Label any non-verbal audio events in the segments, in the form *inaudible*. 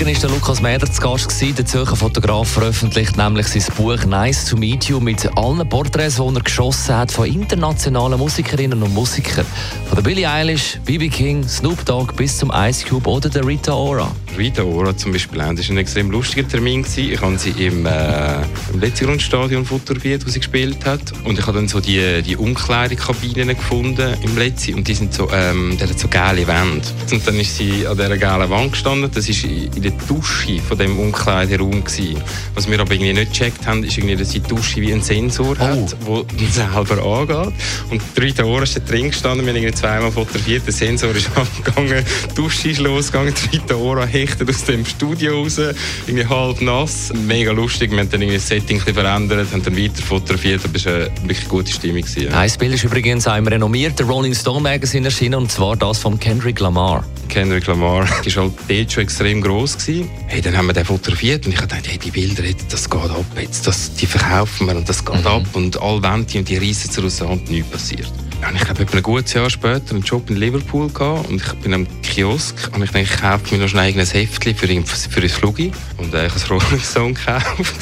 Morgen war der Lukas Mäder zu Gast. Gewesen. Der Zürcher Fotograf veröffentlicht nämlich sein Buch «Nice to meet you» mit allen Porträts, die er geschossen hat von internationalen Musikerinnen und Musikern. Von der Billie Eilish, B.B. King, Snoop Dogg bis zum Ice Cube oder der Rita Ora. Rita Ora zum Beispiel, war ein extrem lustiger Termin. Gewesen. Ich habe sie im, äh, im Letzigrundstadion fotografiert, wo sie gespielt hat. Und ich habe dann so die, die Umkleidekabinen gefunden im Letzi und die sind so, ähm, die so geile Wände. Und dann ist sie an dieser geilen Wand gestanden. Das war in der Dusche von dem Umkleideraum. Gewesen. Was wir aber irgendwie nicht gecheckt haben, ist irgendwie, dass die Dusche wie einen Sensor Oh. hat, *laughs* der selber angeht. Und Rita Ora ist drin gestanden, wir haben irgendwie zweimal fotografiert, der Sensor ist *laughs* angegangen, die Dusche ist losgegangen, die Rita Ora hechtet aus dem Studio raus, irgendwie halb nass. Mega lustig, wir haben dann irgendwie das Setting ein verändert, haben dann weiter fotografiert, aber es war eine wirklich gute Stimmung. Gewesen. Ein Bild ist übrigens auch im renommierten Rolling Stone Magazine erschienen, und zwar das von Kendrick Lamar. Kendrick Lamar *laughs* war halt dort schon extrem gross. Gewesen. Hey, dann haben wir den fotografiert und ich dachte, hey, die Bilder, das geht ab, jetzt, das, die verkaufen wir und das geht ab und alle wollen die und die reissen sie aus der Hand, nichts passiert. Und ich habe ein gutes Jahr später einen Job in Liverpool gehabt und ich bin am Kiosk und ich denke, ich kaufe mir noch ein Heftchen für, für ein Flugi und äh, ich habe einen Rolling Stone gekauft.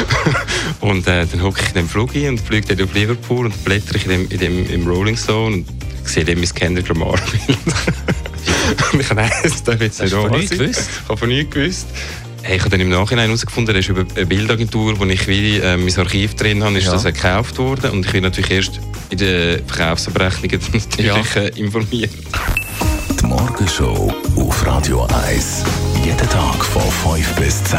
*laughs* und äh, dann hocke ich in dem Flugi und fliege dann auf Liverpool und blättere ich in dem, in dem, im Rolling Stone und sehe dann mein Kendrick Lamar Habe nein, das darf jetzt nicht wahr sein. Ich habe von nichts gewusst. Hey, ich habe dann im Nachhinein herausgefunden, er ist über eine Bildagentur, wo ich wie, äh, mein Archiv drin habe, ist Ja. das gekauft worden. Und ich bin natürlich erst in den Verkaufsabrechnungen *laughs* natürlich äh, informiert. Die Morgenshow auf Radio 1. Jeden Tag von 5 bis 10.